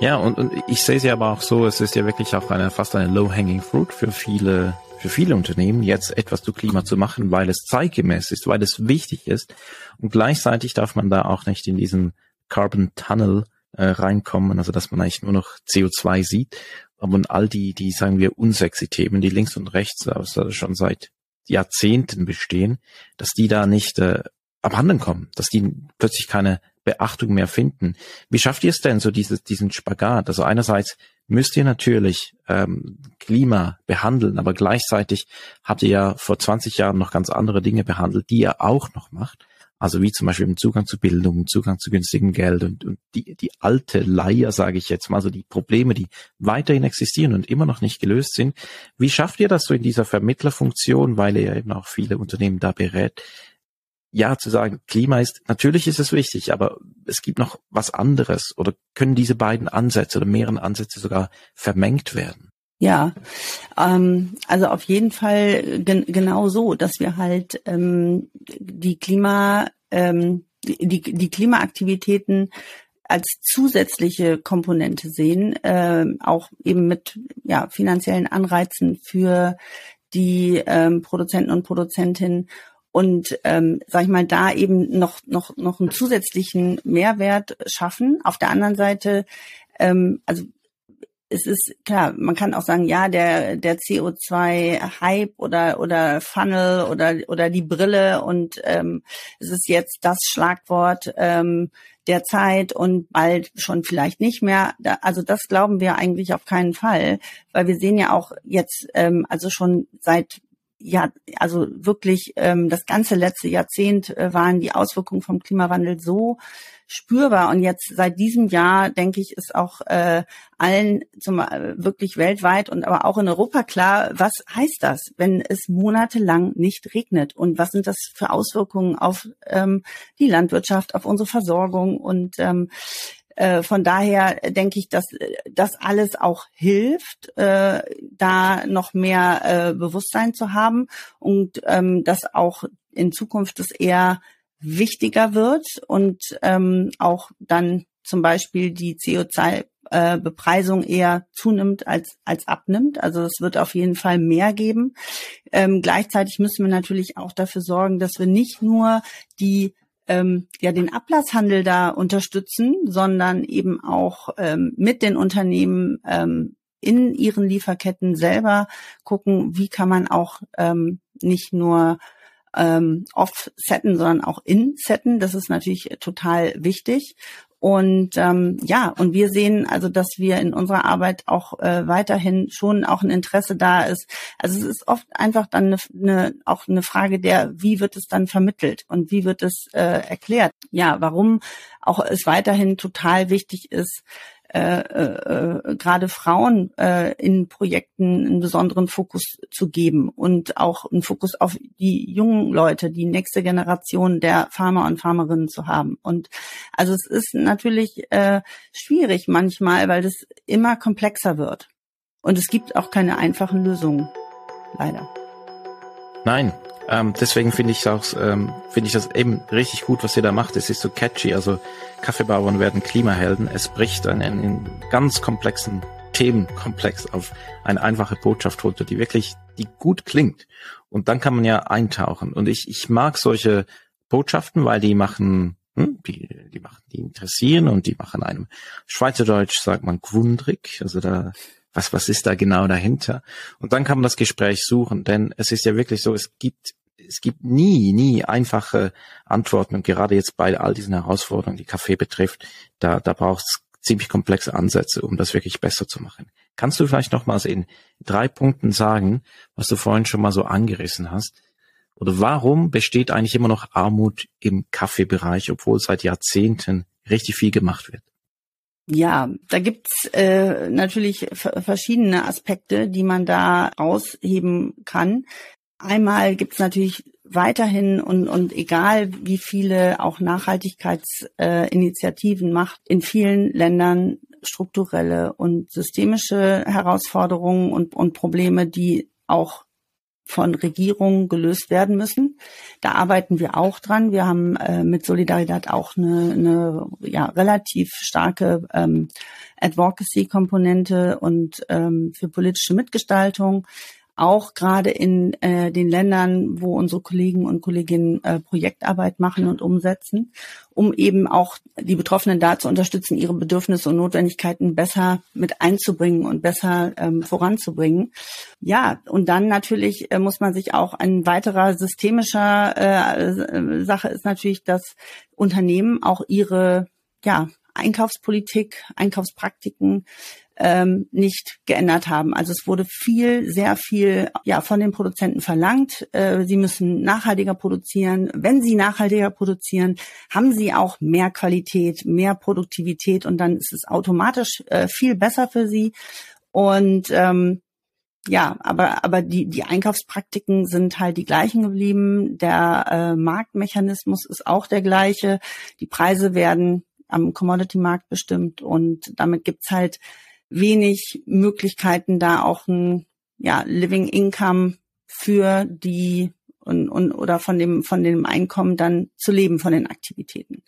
Ja, und, und ich sehe sie aber auch so, es ist ja wirklich auch eine fast eine low-hanging fruit für viele für viele Unternehmen jetzt etwas zu Klima zu machen, weil es zeitgemäß ist, weil es wichtig ist. Und gleichzeitig darf man da auch nicht in diesen Carbon Tunnel äh, reinkommen, also dass man eigentlich nur noch CO2 sieht. Aber all die, die sagen wir unsexy Themen, die links und rechts also schon seit Jahrzehnten bestehen, dass die da nicht äh, abhanden kommen, dass die plötzlich keine Beachtung mehr finden. Wie schafft ihr es denn so dieses, diesen Spagat? Also einerseits müsst ihr natürlich ähm, Klima behandeln, aber gleichzeitig habt ihr ja vor 20 Jahren noch ganz andere Dinge behandelt, die ihr auch noch macht. Also wie zum Beispiel im Zugang zu Bildung, Zugang zu günstigem Geld und, und die, die alte Leier, sage ich jetzt mal, so die Probleme, die weiterhin existieren und immer noch nicht gelöst sind. Wie schafft ihr das so in dieser Vermittlerfunktion, weil ihr eben auch viele Unternehmen da berät, ja zu sagen, Klima ist, natürlich ist es wichtig, aber es gibt noch was anderes oder können diese beiden Ansätze oder mehreren Ansätze sogar vermengt werden? Ja, ähm, also auf jeden Fall gen genau so, dass wir halt ähm, die Klima, ähm, die, die Klimaaktivitäten als zusätzliche Komponente sehen, äh, auch eben mit ja, finanziellen Anreizen für die ähm, Produzenten und Produzentinnen und ähm, sag ich mal da eben noch noch noch einen zusätzlichen Mehrwert schaffen. Auf der anderen Seite, ähm, also es ist klar, man kann auch sagen, ja, der der CO2-Hype oder oder Funnel oder oder die Brille und ähm, es ist jetzt das Schlagwort ähm, der Zeit und bald schon vielleicht nicht mehr. Da, also das glauben wir eigentlich auf keinen Fall, weil wir sehen ja auch jetzt ähm, also schon seit ja, also wirklich ähm, das ganze letzte Jahrzehnt äh, waren die Auswirkungen vom Klimawandel so spürbar. Und jetzt seit diesem Jahr, denke ich, ist auch äh, allen zum, äh, wirklich weltweit und aber auch in Europa klar, was heißt das, wenn es monatelang nicht regnet? Und was sind das für Auswirkungen auf ähm, die Landwirtschaft, auf unsere Versorgung? Und ähm, äh, von daher denke ich, dass das alles auch hilft, äh, da noch mehr äh, Bewusstsein zu haben und ähm, dass auch in Zukunft es eher wichtiger wird und ähm, auch dann zum Beispiel die CO2 äh, Bepreisung eher zunimmt als, als abnimmt. Also es wird auf jeden Fall mehr geben. Ähm, gleichzeitig müssen wir natürlich auch dafür sorgen, dass wir nicht nur die ähm, ja den Ablasshandel da unterstützen, sondern eben auch ähm, mit den Unternehmen ähm, in ihren Lieferketten selber gucken, wie kann man auch ähm, nicht nur ähm, off-setten, sondern auch in-setten. Das ist natürlich total wichtig. Und ähm, ja, und wir sehen also, dass wir in unserer Arbeit auch äh, weiterhin schon auch ein Interesse da ist. Also es ist oft einfach dann eine, eine, auch eine Frage der, wie wird es dann vermittelt und wie wird es äh, erklärt. Ja, warum auch es weiterhin total wichtig ist, äh, äh, gerade Frauen äh, in Projekten einen besonderen Fokus zu geben und auch einen Fokus auf die jungen Leute, die nächste Generation der Farmer und Farmerinnen zu haben. Und also es ist natürlich äh, schwierig manchmal, weil das immer komplexer wird. Und es gibt auch keine einfachen Lösungen, leider. Nein, ähm, deswegen finde ich auch, ähm, finde ich das eben richtig gut, was ihr da macht. Es ist so catchy. Also Kaffeebauern werden Klimahelden. Es bricht einen, einen ganz komplexen Themenkomplex auf eine einfache Botschaft runter, die wirklich, die gut klingt. Und dann kann man ja eintauchen. Und ich, ich mag solche Botschaften, weil die machen, hm, die, die machen, die interessieren und die machen einem Schweizerdeutsch sagt man gwundrig. Also da was, was ist da genau dahinter? Und dann kann man das Gespräch suchen, denn es ist ja wirklich so, es gibt, es gibt nie, nie einfache Antworten. Und gerade jetzt bei all diesen Herausforderungen, die Kaffee betrifft, da, da braucht es ziemlich komplexe Ansätze, um das wirklich besser zu machen. Kannst du vielleicht nochmals in drei Punkten sagen, was du vorhin schon mal so angerissen hast? Oder warum besteht eigentlich immer noch Armut im Kaffeebereich, obwohl seit Jahrzehnten richtig viel gemacht wird? Ja, da gibt's äh, natürlich verschiedene Aspekte, die man da rausheben kann. Einmal gibt's natürlich weiterhin und, und egal wie viele auch Nachhaltigkeitsinitiativen äh, macht, in vielen Ländern strukturelle und systemische Herausforderungen und, und Probleme, die auch von Regierungen gelöst werden müssen. Da arbeiten wir auch dran. Wir haben äh, mit Solidarität auch eine, eine ja, relativ starke ähm, Advocacy-Komponente und ähm, für politische Mitgestaltung auch gerade in äh, den Ländern, wo unsere Kollegen und Kolleginnen äh, Projektarbeit machen und umsetzen, um eben auch die Betroffenen da zu unterstützen, ihre Bedürfnisse und Notwendigkeiten besser mit einzubringen und besser ähm, voranzubringen. Ja, und dann natürlich äh, muss man sich auch ein weiterer systemischer äh, Sache ist natürlich, dass Unternehmen auch ihre ja, Einkaufspolitik, Einkaufspraktiken ähm, nicht geändert haben. Also es wurde viel, sehr viel ja von den Produzenten verlangt. Äh, sie müssen nachhaltiger produzieren. Wenn sie nachhaltiger produzieren, haben sie auch mehr Qualität, mehr Produktivität und dann ist es automatisch äh, viel besser für sie. Und ähm, ja, aber aber die die Einkaufspraktiken sind halt die gleichen geblieben. Der äh, Marktmechanismus ist auch der gleiche. Die Preise werden am Commodity-Markt bestimmt und damit gibt's halt wenig Möglichkeiten, da auch ein ja, Living Income für die und, und oder von dem von dem Einkommen dann zu leben von den Aktivitäten.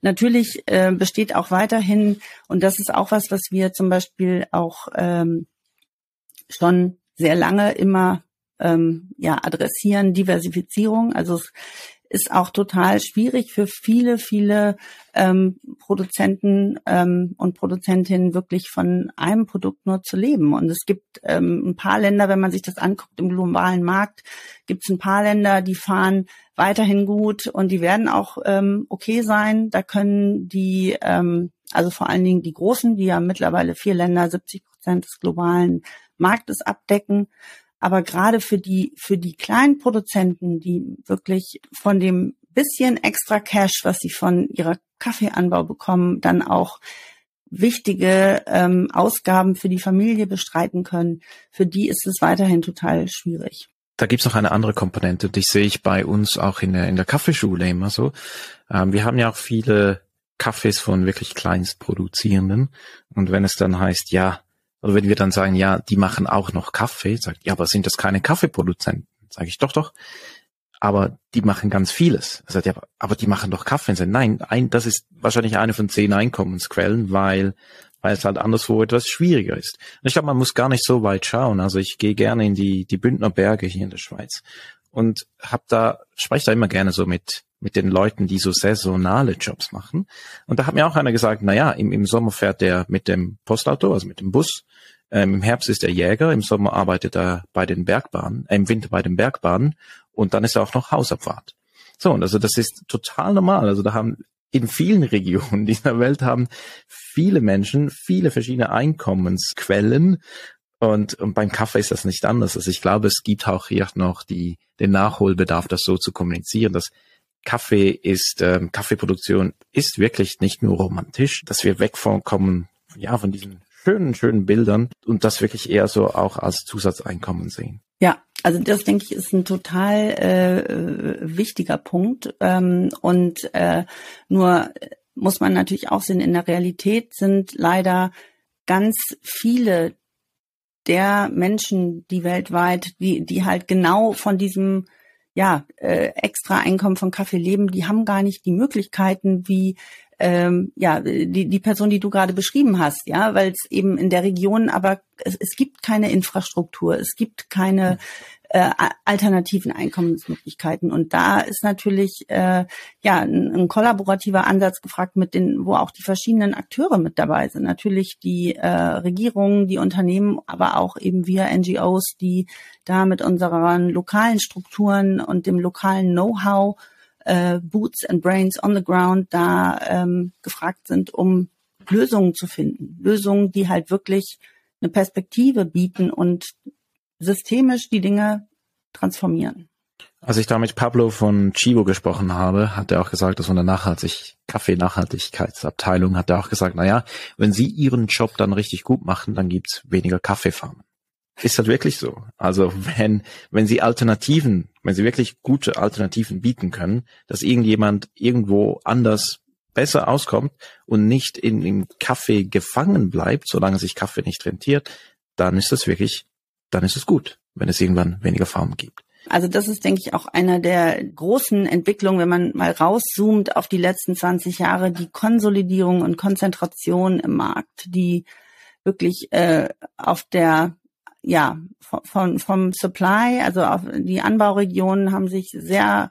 Natürlich äh, besteht auch weiterhin und das ist auch was, was wir zum Beispiel auch ähm, schon sehr lange immer ähm, ja adressieren Diversifizierung. Also es ist auch total schwierig für viele, viele ähm, Produzenten ähm, und Produzentinnen wirklich von einem Produkt nur zu leben. Und es gibt ähm, ein paar Länder, wenn man sich das anguckt im globalen Markt, gibt es ein paar Länder, die fahren weiterhin gut und die werden auch ähm, okay sein. Da können die, ähm, also vor allen Dingen die Großen, die ja mittlerweile vier Länder 70 Prozent des globalen Marktes abdecken, aber gerade für die, für die kleinen Produzenten, die wirklich von dem bisschen extra Cash, was sie von ihrer Kaffeeanbau bekommen, dann auch wichtige ähm, Ausgaben für die Familie bestreiten können, für die ist es weiterhin total schwierig. Da gibt's noch eine andere Komponente, die sehe ich bei uns auch in der, in der Kaffeeschule immer so. Ähm, wir haben ja auch viele Kaffees von wirklich Kleinstproduzierenden. Und wenn es dann heißt, ja, oder wenn wir dann sagen, ja, die machen auch noch Kaffee, sagt, ja, aber sind das keine Kaffeeproduzenten? Sage ich, doch, doch. Aber die machen ganz vieles. Er sagt, ja, aber die machen doch Kaffee. Sagt, nein, ein, das ist wahrscheinlich eine von zehn Einkommensquellen, weil, weil es halt anderswo etwas schwieriger ist. Und ich glaube, man muss gar nicht so weit schauen. Also ich gehe gerne in die, die Bündner Berge hier in der Schweiz und hab da, spreche da immer gerne so mit mit den Leuten, die so saisonale Jobs machen. Und da hat mir auch einer gesagt, na ja, im, im Sommer fährt der mit dem Postauto, also mit dem Bus. Ähm, Im Herbst ist er Jäger, im Sommer arbeitet er bei den Bergbahnen, äh, im Winter bei den Bergbahnen und dann ist auch noch Hausabfahrt. So, und also das ist total normal. Also da haben in vielen Regionen dieser Welt haben viele Menschen viele verschiedene Einkommensquellen und, und beim Kaffee ist das nicht anders. Also ich glaube, es gibt auch hier noch die, den Nachholbedarf, das so zu kommunizieren, dass Kaffee ist, ähm, Kaffeeproduktion ist wirklich nicht nur romantisch, dass wir wegkommen, ja, von diesen schönen, schönen Bildern und das wirklich eher so auch als Zusatzeinkommen sehen. Ja, also das denke ich ist ein total äh, wichtiger Punkt ähm, und äh, nur muss man natürlich auch sehen, in der Realität sind leider ganz viele der Menschen, die weltweit, die, die halt genau von diesem ja, äh, extra Einkommen von Kaffee leben, die haben gar nicht die Möglichkeiten, wie ähm, ja, die, die Person, die du gerade beschrieben hast, ja, weil es eben in der Region aber es, es gibt keine Infrastruktur, es gibt keine äh, alternativen Einkommensmöglichkeiten. Und da ist natürlich äh, ja ein, ein kollaborativer Ansatz gefragt, mit den, wo auch die verschiedenen Akteure mit dabei sind. Natürlich die äh, Regierungen, die Unternehmen, aber auch eben wir NGOs, die da mit unseren lokalen Strukturen und dem lokalen Know-how äh, Boots and Brains on the Ground da ähm, gefragt sind, um Lösungen zu finden. Lösungen, die halt wirklich eine Perspektive bieten und systemisch die Dinge transformieren. Als ich da mit Pablo von Chivo gesprochen habe, hat er auch gesagt, dass von der Nachhaltig Kaffee-Nachhaltigkeitsabteilung hat er auch gesagt, na ja, wenn Sie Ihren Job dann richtig gut machen, dann gibt's weniger Kaffeefarmen. Ist das wirklich so? Also wenn, wenn Sie Alternativen, wenn Sie wirklich gute Alternativen bieten können, dass irgendjemand irgendwo anders besser auskommt und nicht in, im Kaffee gefangen bleibt, solange sich Kaffee nicht rentiert, dann ist das wirklich, dann ist es gut, wenn es irgendwann weniger Farmen gibt. Also das ist, denke ich, auch einer der großen Entwicklungen, wenn man mal rauszoomt auf die letzten 20 Jahre, die Konsolidierung und Konzentration im Markt, die wirklich äh, auf der ja von vom Supply, also auf die Anbauregionen haben sich sehr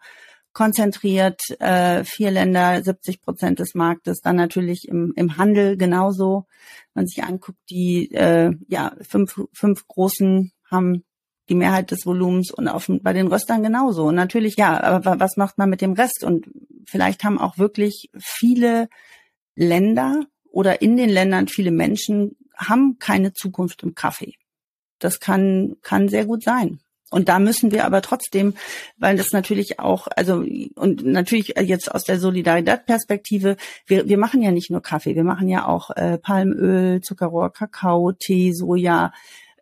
konzentriert, äh, vier Länder, 70 Prozent des Marktes, dann natürlich im, im Handel genauso. Wenn man sich anguckt, die äh, ja fünf, fünf großen haben die Mehrheit des Volumens und auf, bei den Röstern genauso. Und natürlich, ja, aber was macht man mit dem Rest? Und vielleicht haben auch wirklich viele Länder oder in den Ländern viele Menschen haben keine Zukunft im Kaffee. Das kann, kann sehr gut sein. Und da müssen wir aber trotzdem, weil das natürlich auch, also und natürlich jetzt aus der Solidarität-Perspektive, wir, wir machen ja nicht nur Kaffee, wir machen ja auch äh, Palmöl, Zuckerrohr, Kakao, Tee, Soja,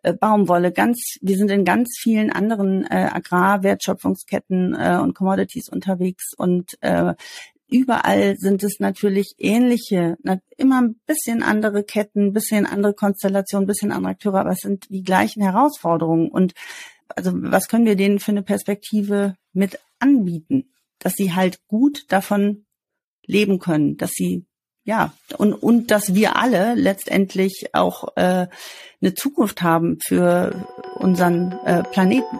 äh, Baumwolle, ganz, wir sind in ganz vielen anderen äh, Agrarwertschöpfungsketten äh, und Commodities unterwegs und äh, überall sind es natürlich ähnliche, immer ein bisschen andere Ketten, bisschen andere Konstellationen, bisschen andere Akteure, aber es sind die gleichen Herausforderungen. Und also was können wir denen für eine Perspektive mit anbieten, dass sie halt gut davon leben können, dass sie ja und und dass wir alle letztendlich auch äh, eine Zukunft haben für unseren äh, Planeten.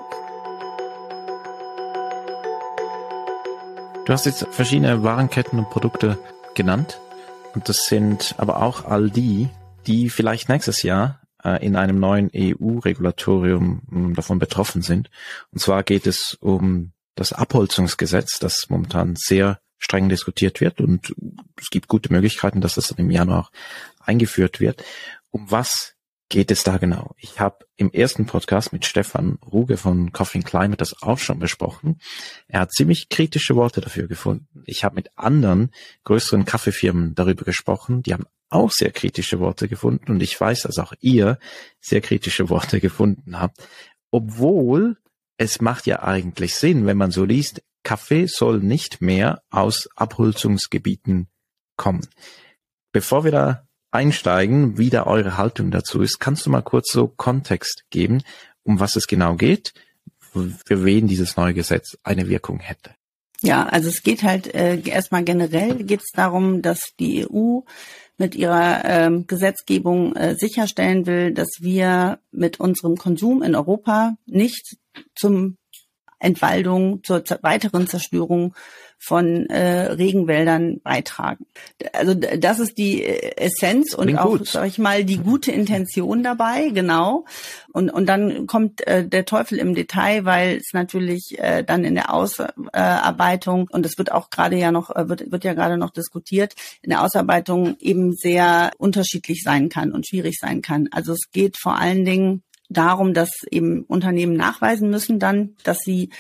Du hast jetzt verschiedene Warenketten und Produkte genannt und das sind aber auch all die, die vielleicht nächstes Jahr in einem neuen EU-Regulatorium hm, davon betroffen sind. Und zwar geht es um das Abholzungsgesetz, das momentan sehr streng diskutiert wird und es gibt gute Möglichkeiten, dass das dann im Januar eingeführt wird. Um was geht es da genau? Ich habe im ersten Podcast mit Stefan Ruge von Coffee Climate das auch schon besprochen. Er hat ziemlich kritische Worte dafür gefunden. Ich habe mit anderen größeren Kaffeefirmen darüber gesprochen. Die haben auch sehr kritische Worte gefunden und ich weiß, dass auch ihr sehr kritische Worte gefunden habt, obwohl es macht ja eigentlich Sinn, wenn man so liest, Kaffee soll nicht mehr aus Abholzungsgebieten kommen. Bevor wir da einsteigen, wie da eure Haltung dazu ist, kannst du mal kurz so Kontext geben, um was es genau geht, für wen dieses neue Gesetz eine Wirkung hätte? Ja, also es geht halt äh, erstmal generell geht es darum, dass die EU mit ihrer ähm, Gesetzgebung äh, sicherstellen will, dass wir mit unserem Konsum in Europa nicht zum Entwaldung, zur weiteren Zerstörung von äh, Regenwäldern beitragen. Also das ist die äh, Essenz und Klingt auch, gut. sag ich mal, die gute Intention dabei, genau. Und, und dann kommt äh, der Teufel im Detail, weil es natürlich äh, dann in der Ausarbeitung, und das wird auch gerade ja noch, äh, wird, wird ja gerade noch diskutiert, in der Ausarbeitung eben sehr unterschiedlich sein kann und schwierig sein kann. Also es geht vor allen Dingen darum, dass eben Unternehmen nachweisen müssen dann, dass sie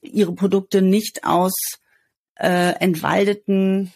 ihre Produkte nicht aus äh, entwaldeten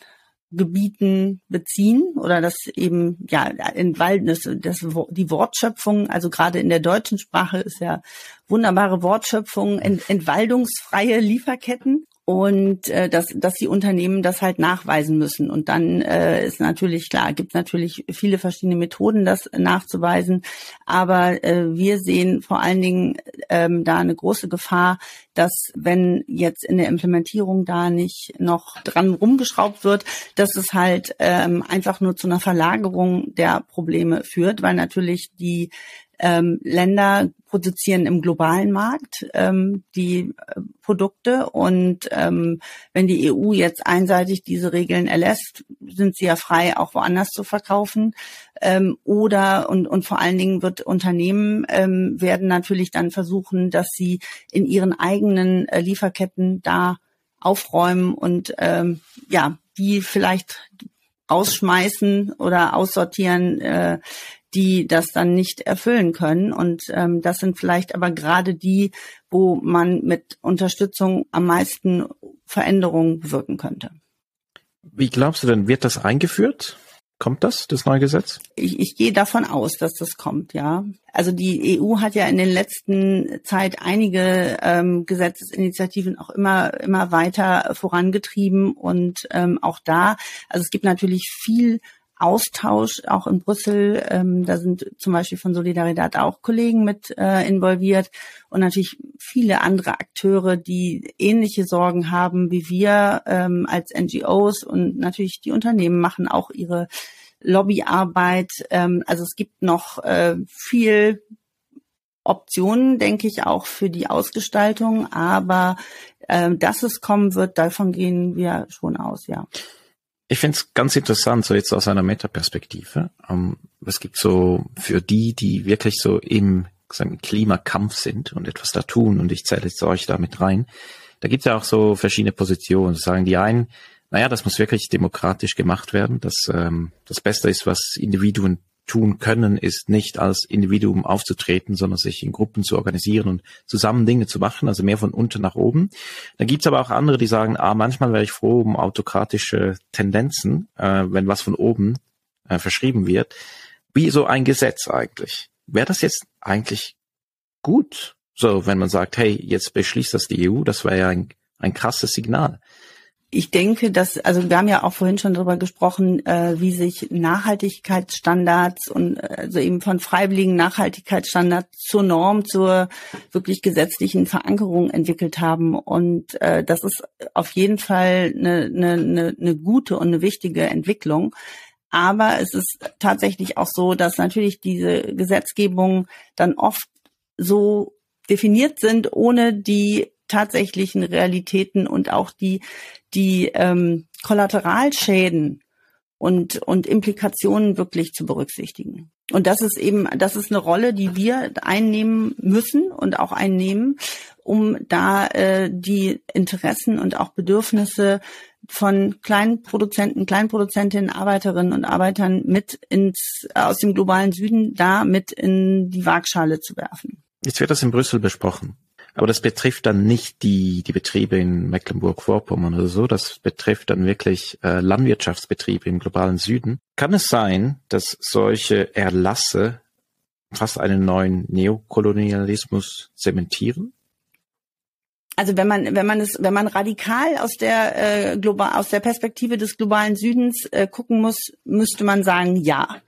Gebieten beziehen oder das eben ja entwalden das, das die Wortschöpfung also gerade in der deutschen Sprache ist ja wunderbare Wortschöpfung ent, entwaldungsfreie Lieferketten und äh, dass, dass die Unternehmen das halt nachweisen müssen. Und dann äh, ist natürlich klar, gibt natürlich viele verschiedene Methoden, das nachzuweisen. Aber äh, wir sehen vor allen Dingen ähm, da eine große Gefahr, dass wenn jetzt in der Implementierung da nicht noch dran rumgeschraubt wird, dass es halt ähm, einfach nur zu einer Verlagerung der Probleme führt, weil natürlich die ähm, Länder produzieren im globalen Markt ähm, die äh, Produkte und ähm, wenn die EU jetzt einseitig diese Regeln erlässt, sind sie ja frei, auch woanders zu verkaufen. Ähm, oder und, und vor allen Dingen wird Unternehmen ähm, werden natürlich dann versuchen, dass sie in ihren eigenen äh, Lieferketten da aufräumen und ähm, ja, die vielleicht ausschmeißen oder aussortieren, äh, die das dann nicht erfüllen können. Und ähm, das sind vielleicht aber gerade die, wo man mit Unterstützung am meisten Veränderungen bewirken könnte. Wie glaubst du denn, wird das eingeführt? Kommt das, das neue Gesetz? Ich, ich gehe davon aus, dass das kommt, ja. Also die EU hat ja in den letzten Zeit einige ähm, Gesetzesinitiativen auch immer immer weiter vorangetrieben und ähm, auch da, also es gibt natürlich viel Austausch auch in Brüssel. Ähm, da sind zum Beispiel von Solidarität auch Kollegen mit äh, involviert und natürlich viele andere Akteure, die ähnliche Sorgen haben wie wir ähm, als NGOs und natürlich die Unternehmen machen auch ihre Lobbyarbeit. Ähm, also es gibt noch äh, viel Optionen, denke ich, auch für die Ausgestaltung, aber äh, dass es kommen wird, davon gehen wir schon aus, ja. Ich finde es ganz interessant, so jetzt aus einer Metaperspektive. Ähm, es gibt so für die, die wirklich so im sagen, Klimakampf sind und etwas da tun, und ich zähle jetzt euch da mit rein, da gibt es ja auch so verschiedene Positionen. Sagen die einen, naja, das muss wirklich demokratisch gemacht werden, dass ähm, das Beste ist, was Individuen tun können, ist nicht als Individuum aufzutreten, sondern sich in Gruppen zu organisieren und zusammen Dinge zu machen, also mehr von unten nach oben. Dann gibt's aber auch andere, die sagen, ah, manchmal wäre ich froh um autokratische Tendenzen, äh, wenn was von oben äh, verschrieben wird. Wie so ein Gesetz eigentlich. Wäre das jetzt eigentlich gut? So, wenn man sagt, hey, jetzt beschließt das die EU, das wäre ja ein, ein krasses Signal ich denke, dass, also wir haben ja auch vorhin schon darüber gesprochen, äh, wie sich Nachhaltigkeitsstandards und äh, also eben von freiwilligen Nachhaltigkeitsstandards zur Norm, zur wirklich gesetzlichen Verankerung entwickelt haben. Und äh, das ist auf jeden Fall eine, eine, eine, eine gute und eine wichtige Entwicklung. Aber es ist tatsächlich auch so, dass natürlich diese Gesetzgebungen dann oft so definiert sind, ohne die tatsächlichen Realitäten und auch die, die ähm, Kollateralschäden und, und Implikationen wirklich zu berücksichtigen. Und das ist eben, das ist eine Rolle, die wir einnehmen müssen und auch einnehmen, um da äh, die Interessen und auch Bedürfnisse von Kleinproduzenten, Kleinproduzentinnen, Arbeiterinnen und Arbeitern mit ins, aus dem globalen Süden da mit in die Waagschale zu werfen. Jetzt wird das in Brüssel besprochen. Aber das betrifft dann nicht die, die Betriebe in Mecklenburg-Vorpommern oder so. Das betrifft dann wirklich äh, Landwirtschaftsbetriebe im globalen Süden. Kann es sein, dass solche Erlasse fast einen neuen Neokolonialismus zementieren? Also wenn man wenn man es wenn man radikal aus der äh, global aus der Perspektive des globalen Südens äh, gucken muss, müsste man sagen ja.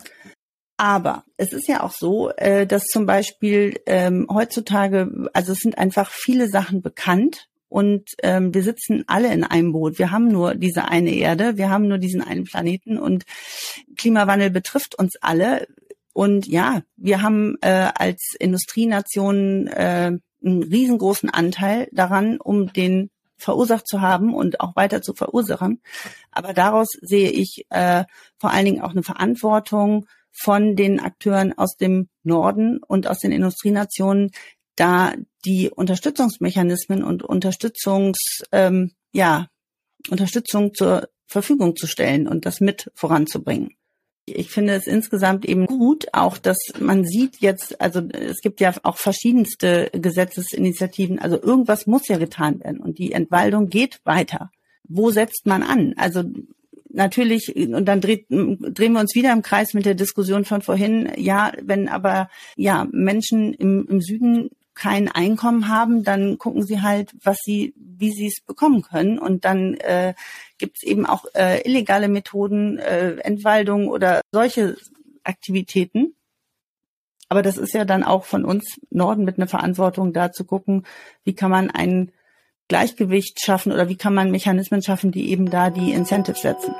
Aber es ist ja auch so, äh, dass zum Beispiel ähm, heutzutage, also es sind einfach viele Sachen bekannt und ähm, wir sitzen alle in einem Boot. Wir haben nur diese eine Erde, wir haben nur diesen einen Planeten und Klimawandel betrifft uns alle. Und ja, wir haben äh, als Industrienation äh, einen riesengroßen Anteil daran, um den verursacht zu haben und auch weiter zu verursachen. Aber daraus sehe ich äh, vor allen Dingen auch eine Verantwortung von den Akteuren aus dem Norden und aus den Industrienationen, da die Unterstützungsmechanismen und Unterstützungs, ähm, ja, Unterstützung zur Verfügung zu stellen und das mit voranzubringen. Ich finde es insgesamt eben gut, auch dass man sieht jetzt, also es gibt ja auch verschiedenste Gesetzesinitiativen, also irgendwas muss ja getan werden und die Entwaldung geht weiter. Wo setzt man an? Also natürlich, und dann dreht, drehen wir uns wieder im Kreis mit der Diskussion von vorhin, ja, wenn aber ja Menschen im, im Süden kein Einkommen haben, dann gucken sie halt, was sie, wie sie es bekommen können. Und dann äh, gibt es eben auch äh, illegale Methoden, äh, Entwaldung oder solche Aktivitäten. Aber das ist ja dann auch von uns Norden mit einer Verantwortung da zu gucken, wie kann man ein Gleichgewicht schaffen oder wie kann man Mechanismen schaffen, die eben da die Incentives setzen.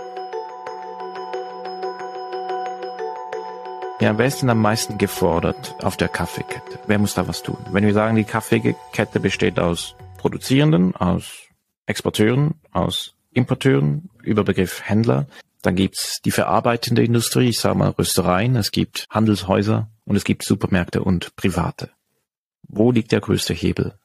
Ja, wer ist denn am meisten gefordert auf der Kaffeekette? Wer muss da was tun? Wenn wir sagen, die Kaffeekette besteht aus Produzierenden, aus Exporteuren, aus Importeuren, Überbegriff Händler, dann gibt's die verarbeitende Industrie, ich sage mal Röstereien, es gibt Handelshäuser und es gibt Supermärkte und Private. Wo liegt der größte Hebel?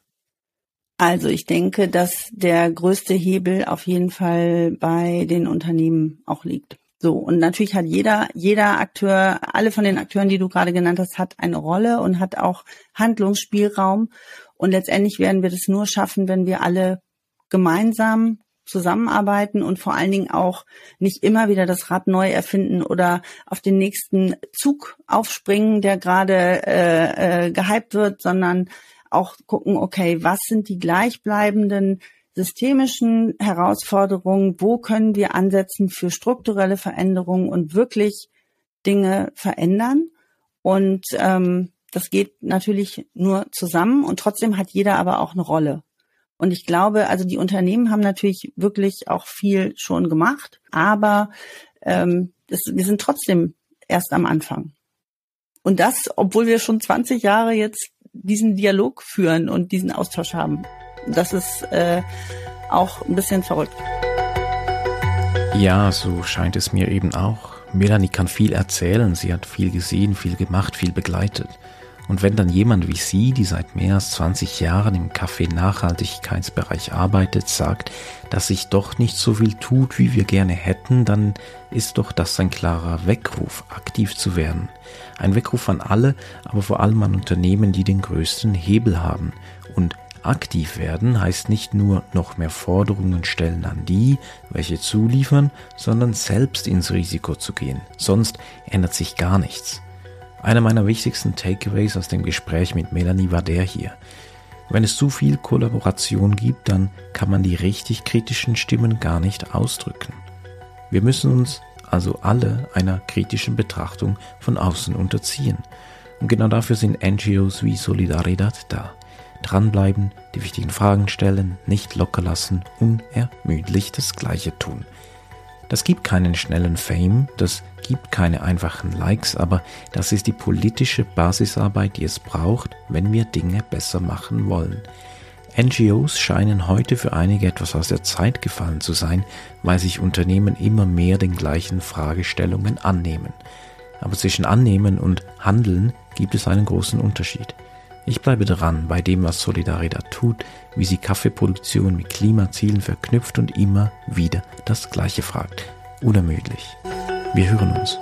Also ich denke, dass der größte Hebel auf jeden Fall bei den Unternehmen auch liegt. So, und natürlich hat jeder, jeder Akteur, alle von den Akteuren, die du gerade genannt hast, hat eine Rolle und hat auch Handlungsspielraum. Und letztendlich werden wir das nur schaffen, wenn wir alle gemeinsam zusammenarbeiten und vor allen Dingen auch nicht immer wieder das Rad neu erfinden oder auf den nächsten Zug aufspringen, der gerade äh, äh, gehypt wird, sondern auch gucken, okay, was sind die gleichbleibenden systemischen Herausforderungen, wo können wir ansetzen für strukturelle Veränderungen und wirklich Dinge verändern. Und ähm, das geht natürlich nur zusammen und trotzdem hat jeder aber auch eine Rolle. Und ich glaube, also die Unternehmen haben natürlich wirklich auch viel schon gemacht, aber ähm, das, wir sind trotzdem erst am Anfang. Und das, obwohl wir schon 20 Jahre jetzt diesen Dialog führen und diesen Austausch haben das ist äh, auch ein bisschen verrückt. Ja, so scheint es mir eben auch. Melanie kann viel erzählen, sie hat viel gesehen, viel gemacht, viel begleitet. Und wenn dann jemand wie sie, die seit mehr als 20 Jahren im Kaffee-Nachhaltigkeitsbereich arbeitet, sagt, dass sich doch nicht so viel tut, wie wir gerne hätten, dann ist doch das ein klarer Weckruf, aktiv zu werden. Ein Weckruf an alle, aber vor allem an Unternehmen, die den größten Hebel haben und Aktiv werden heißt nicht nur noch mehr Forderungen stellen an die, welche zuliefern, sondern selbst ins Risiko zu gehen. Sonst ändert sich gar nichts. Einer meiner wichtigsten Takeaways aus dem Gespräch mit Melanie war der hier. Wenn es zu viel Kollaboration gibt, dann kann man die richtig kritischen Stimmen gar nicht ausdrücken. Wir müssen uns also alle einer kritischen Betrachtung von außen unterziehen. Und genau dafür sind NGOs wie Solidaridad da dranbleiben, die wichtigen Fragen stellen, nicht locker lassen, unermüdlich das Gleiche tun. Das gibt keinen schnellen Fame, das gibt keine einfachen Likes, aber das ist die politische Basisarbeit, die es braucht, wenn wir Dinge besser machen wollen. NGOs scheinen heute für einige etwas aus der Zeit gefallen zu sein, weil sich Unternehmen immer mehr den gleichen Fragestellungen annehmen. Aber zwischen Annehmen und Handeln gibt es einen großen Unterschied. Ich bleibe dran bei dem, was Solidaridad tut, wie sie Kaffeeproduktion mit Klimazielen verknüpft und immer wieder das Gleiche fragt. Unermüdlich. Wir hören uns.